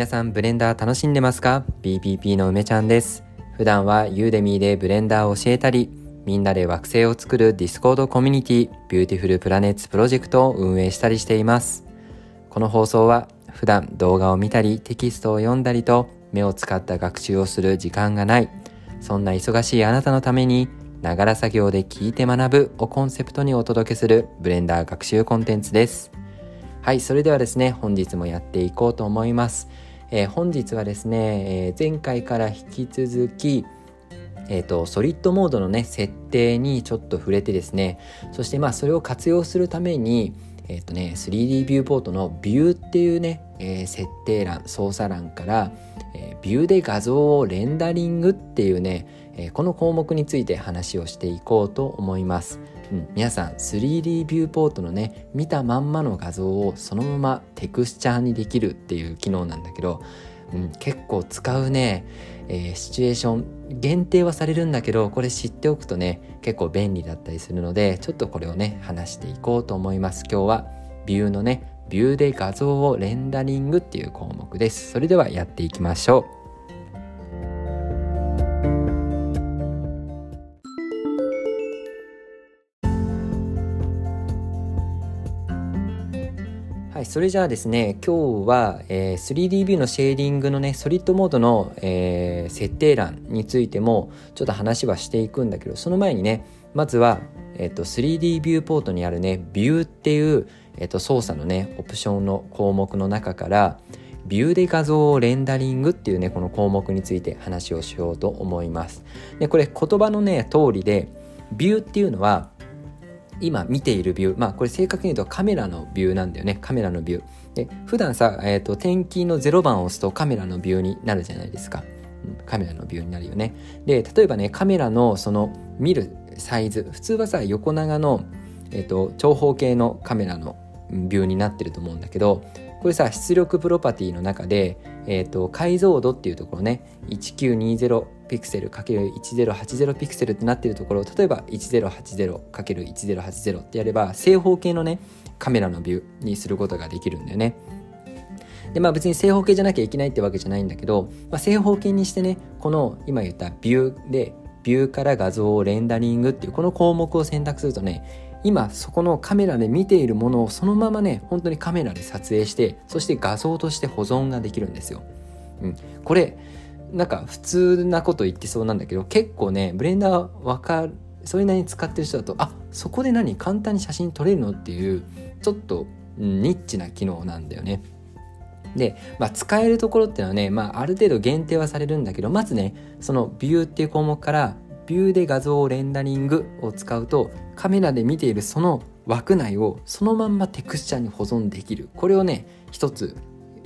皆さんブレンダー楽しんでますか ?BPP の梅ちゃんです普段は Udemy でブレンダーを教えたりみんなで惑星を作る Discord コミュニティ Beautiful Planets Project を運営したりしていますこの放送は普段動画を見たりテキストを読んだりと目を使った学習をする時間がないそんな忙しいあなたのためにながら作業で聞いて学ぶをコンセプトにお届けするブレンダー学習コンテンツですはい、それではですね、本日もやっていこうと思います。えー、本日はですね、え、前回から引き続き、え、ー、と、ソリッドモードのね、設定にちょっと触れてですね、そしてまあそれを活用するために、えっ、とね、3D ビューポートのビューっていうね、え設定欄、操作欄から、えビューで画像をレンダリングっていうね、えこの項目について話をしていこうと思います。うん、皆さん 3D ビューポートのね見たまんまの画像をそのままテクスチャーにできるっていう機能なんだけど、うん、結構使うね、えー、シチュエーション限定はされるんだけどこれ知っておくとね結構便利だったりするのでちょっとこれをね話していこうと思います。今日はビューのねビューで画像をレンダリングっていう項目です。それではやっていきましょうそれじゃあですね今日は、えー、3D ビューのシェーディングのねソリッドモードの、えー、設定欄についてもちょっと話はしていくんだけどその前にねまずは、えーと、3D ビューポートにあるねビューっていう、えーと、操作のねオプションの項目の中からビューで画像をレンダリングっていうねこの項目について話をしようと思います。でこれ言葉のね通りでビューっていうのは今見ているビューまあこれ正確に言うとカメラのビューなんだよね。カメラのビュー。で普段さ、えーと、点キーの0番を押すとカメラのビューになるじゃないですか、カメラのビューになるよね。で例えばねカメラのその見るサイズ普通はさ横長の、えーと、長方形のカメラのビューになってると思うんだけどこれさ出力プロパティの中で、えーと解像度っていうところね。1920ピクセル ×1080 ピクセルってなってるところを例えば 1080×1080 ってやれば正方形のねカメラのビューにすることができるんだよね。でまあ別に正方形じゃなきゃいけないってわけじゃないんだけど、まあ、正方形にしてねこの今言ったビューでビューから画像をレンダリングっていうこの項目を選択するとね今そこのカメラで見ているものをそのままね本当にカメラで撮影してそして画像として保存ができるんですよ。うん、これなんか普通なこと言ってそうなんだけど結構ねブレンダーわかるそれなりに使ってる人だとあそこで何簡単に写真撮れるのっていうちょっとニッチな機能なんだよね。で、まあ、使えるところっていうのはね、まあ、ある程度限定はされるんだけどまずねそのビューっていう項目からビューで画像をレンダリングを使うとカメラで見ているその枠内をそのまんまテクスチャに保存できるこれをね一つ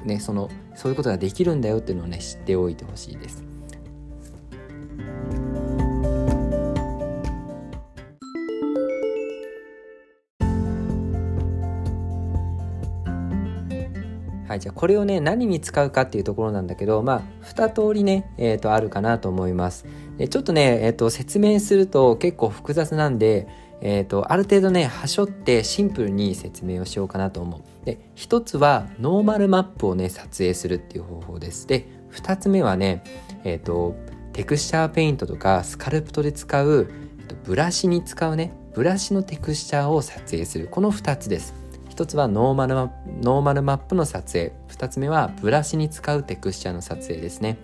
ねそのそういうことができるんだよっていうのをね知っておいてほしいです。はい、じゃあこれをね何に使うかっていうところなんだけどまあ2通りね、えー、とあるかなと思いますでちょっとね、えー、と説明すると結構複雑なんでえーと、ある程度ねはしょってシンプルに説明をしようかなと思う。で一つはノーマルマップをね撮影するっていう方法です。で2つ目はねえっ、ー、とテクスチャーペイントとかスカルプトで使う、えーと、ブラシに使うねブラシのテクスチャーを撮影する。この2つです。一つはノーマルマノーマルマップの撮影。2つ目はブラシに使うテクスチャーの撮影ですね。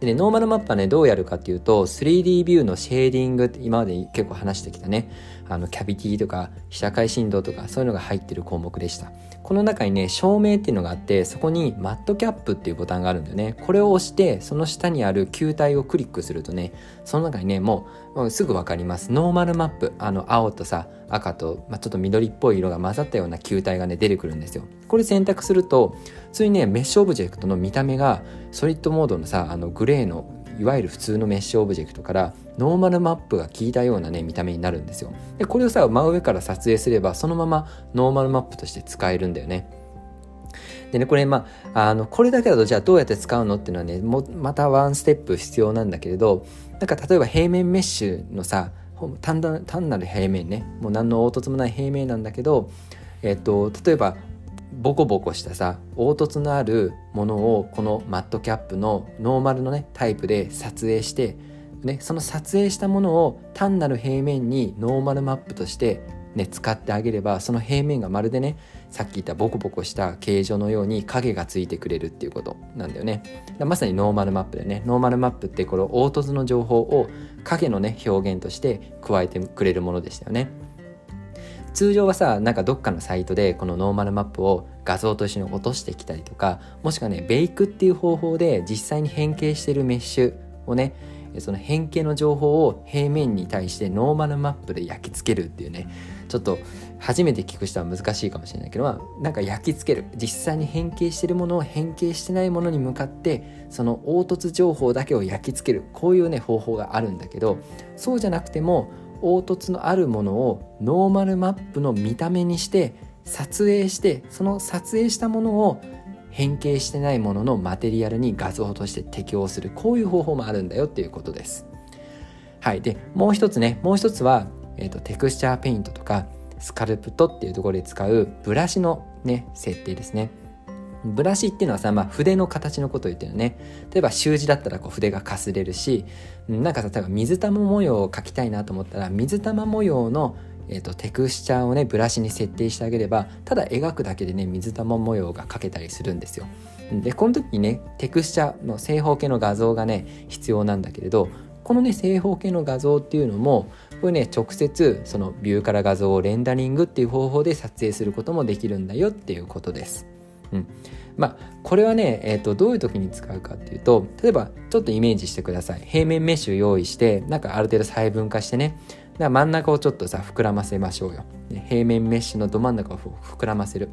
でね、ノーマルマップはね、どうやるかっていうと、3D ビューのシェーディングって今まで結構話してきたね、あの、キャビティとか、被写界深度とか、そういうのが入ってる項目でした。この中にね、照明っていうのがあって、そこに MatCap っていうボタンがあるんだよね。これを押して、その下にある球体をクリックするとね、その中にね、もう、すぐわかります。ノーマルマップ、あの、青とさ、赤と、まあ、ちょっと緑っぽい色が混ざったような球体がね、出てくるんですよ。これ選択すると、普通にね、メッシュオブジェクトの見た目が、ソリッドモードのさ、あの、グレーのいわゆる普通のメッシュオブジェクトからノーマルマップが効いたようなね見た目になるんですよ。でこれをさ真上から撮影すればそのままノーマルマップとして使えるんだよね。でねこれまああのこれだけだとじゃあどうやって使うのっていうのはねもまたワンステップ必要なんだけれどなんか例えば平面メッシュのさ単単なる平面ね。もう何の凹凸もない平面なんだけど、えっと、例えばボコボコしたさ凹凸のあるものをこの MatCap のノーマルのねタイプで撮影してね、その撮影したものを単なる平面にノーマルマップとしてね、使ってあげればその平面がまるでねさっき言ったボコボコした形状のように影がついてくれるっていうことなんだよね。まさにノーマルマップでね。ノーマルマップってこの凹凸の情報を影のね表現として加えてくれるものでしたよね。通常はさなんかどっかのサイトでこのノーマルマップを画像と一緒に落としてきたりとかもしくはねベイクっていう方法で実際に変形してるメッシュをねその変形の情報を平面に対してノーマルマップで焼き付けるっていうねちょっと初めて聞く人は難しいかもしれないけど、まあ、なんか焼き付ける。実際に変形してるものを変形してないものに向かってその凹凸情報だけを焼き付ける。こういうね方法があるんだけどそうじゃなくても凹凸のあるものをノーマルマップの見た目にして撮影してその撮影したものを変形してないもののマテリアルに画像として適応するこういう方法もあるんだよっていうことです。はい、でもう一つねもう一つは、えーと、テクスチャーペイントとかスカルプトっていうところで使うブラシのね設定ですね。ブラシっていうのはさ、まあ、筆の形のことを言ってるよね。例えば習字だったらこう筆がかすれるし、なんかさ、例えば水玉模様を描きたいなと思ったら、水玉模様のえーと、テクスチャーをねブラシに設定してあげればただ描くだけでね水玉模様が描けたりするんですよ。でこの時にねテクスチャーの正方形の画像がね必要なんだけれどこのね正方形の画像っていうのもこれね直接そのビューから画像をレンダリングっていう方法で撮影することもできるんだよっていうことです。うん、まあこれはね、えーと、どういう時に使うかっていうと例えばちょっとイメージしてください。平面メッシュ用意してなんかある程度細分化してね。だから真ん中をちょっとさ膨らませましょうよ。平面メッシュのど真ん中を膨らませる。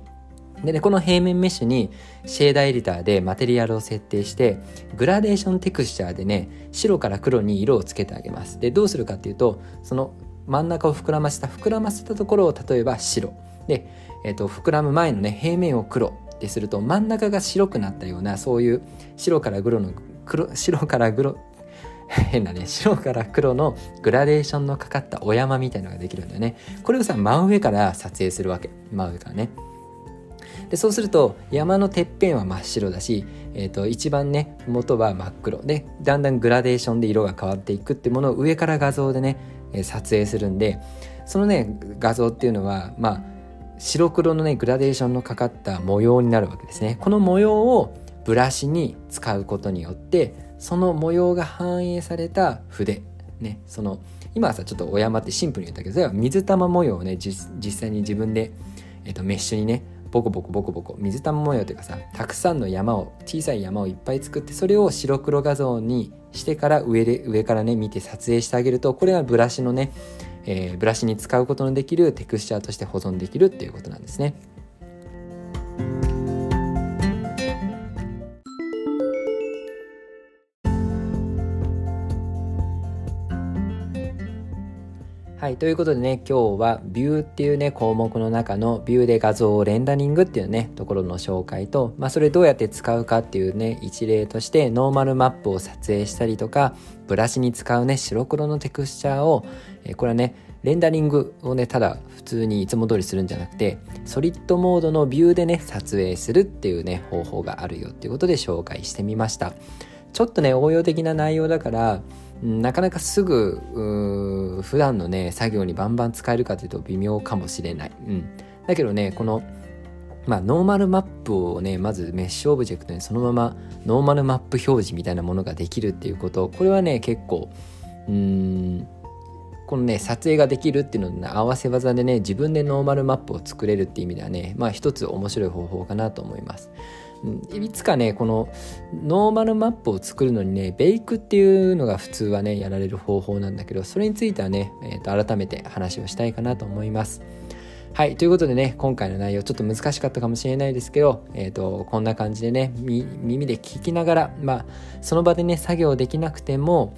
でね、この平面メッシュにシェーダーエディターでマテリアルを設定してグラデーションテクスチャーでね白から黒に色をつけてあげます。でどうするかっていうとその真ん中を膨らませた膨らませたところを例えば白。で、えーと、膨らむ前のね平面を黒。ってすると真ん中が白くなったようなそういう白から黒の黒 白から黒変なね。白から黒のグラデーションのかかったお山みたいのができるんだよね。これをさ真上から撮影するわけ。真上からね。でそうすると山のてっぺんは真っ白だし、えーと、一番ね元は真っ黒。でだんだんグラデーションで色が変わっていくってものを上から画像でね撮影するんでそのね画像っていうのはまあ白黒のねグラデーションのかかった模様になるわけですね。この模様をブラシに使うことによってその模様が反映された筆。ねその今はさちょっとお山ってシンプルに言ったけどそれは水玉模様をね実際に自分で、えーと、メッシュにねボコボコボコボコ水玉模様というかさたくさんの山を小さい山をいっぱい作ってそれを白黒画像にしてから上で上からね見て撮影してあげるとこれはブラシのね、えー、ブラシに使うことのできるテクスチャーとして保存できるっていうことなんですね。はい、ということでね、今日はビューっていうね、項目の中のビューで画像をレンダリングっていうね、ところの紹介と、まあそれどうやって使うかっていうね、一例としてノーマルマップを撮影したりとか、ブラシに使うね、白黒のテクスチャーを、えこれはね、レンダリングをね、ただ普通にいつも通りするんじゃなくて、ソリッドモードのビューでね、撮影するっていうね、方法があるよっていうことで紹介してみました。ちょっとね、応用的な内容だから、なかなかすぐ普段のね作業にバンバン使えるかというと微妙かもしれない、うん、だけどねこのまあノーマルマップをねまずメッシュオブジェクトにそのままノーマルマップ表示みたいなものができるっていうことこれはね結構うーんこのね撮影ができるっていうのの、ね、合わせ技でね自分でノーマルマップを作れるっていう意味ではねまあ一つ面白い方法かなと思います。いつかねこのノーマルマップを作るのにねベイクっていうのが普通はねやられる方法なんだけどそれについてはね、えー、と改めて話をしたいかなと思います。はい。ということでね、今回の内容ちょっと難しかったかもしれないですけど、えっ、ー、と、こんな感じでね、耳で聞きながら、まあ、その場でね、作業できなくても、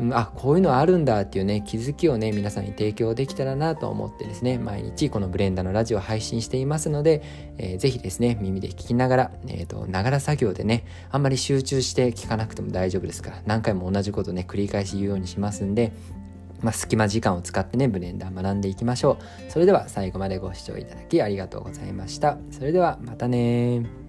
うん、あこういうのあるんだっていうね気づきをね皆さんに提供できたらなと思ってですね毎日このブレンダーのラジオを配信していますので、えー、ぜひですね耳で聞きながらえ、ー、とながら作業でねあんまり集中して聞かなくても大丈夫ですから何回も同じことね繰り返し言うようにしますんでまあ、隙間時間を使ってね、ブレンダー学んでいきましょう。それでは最後までご視聴いただきありがとうございました。それではまたね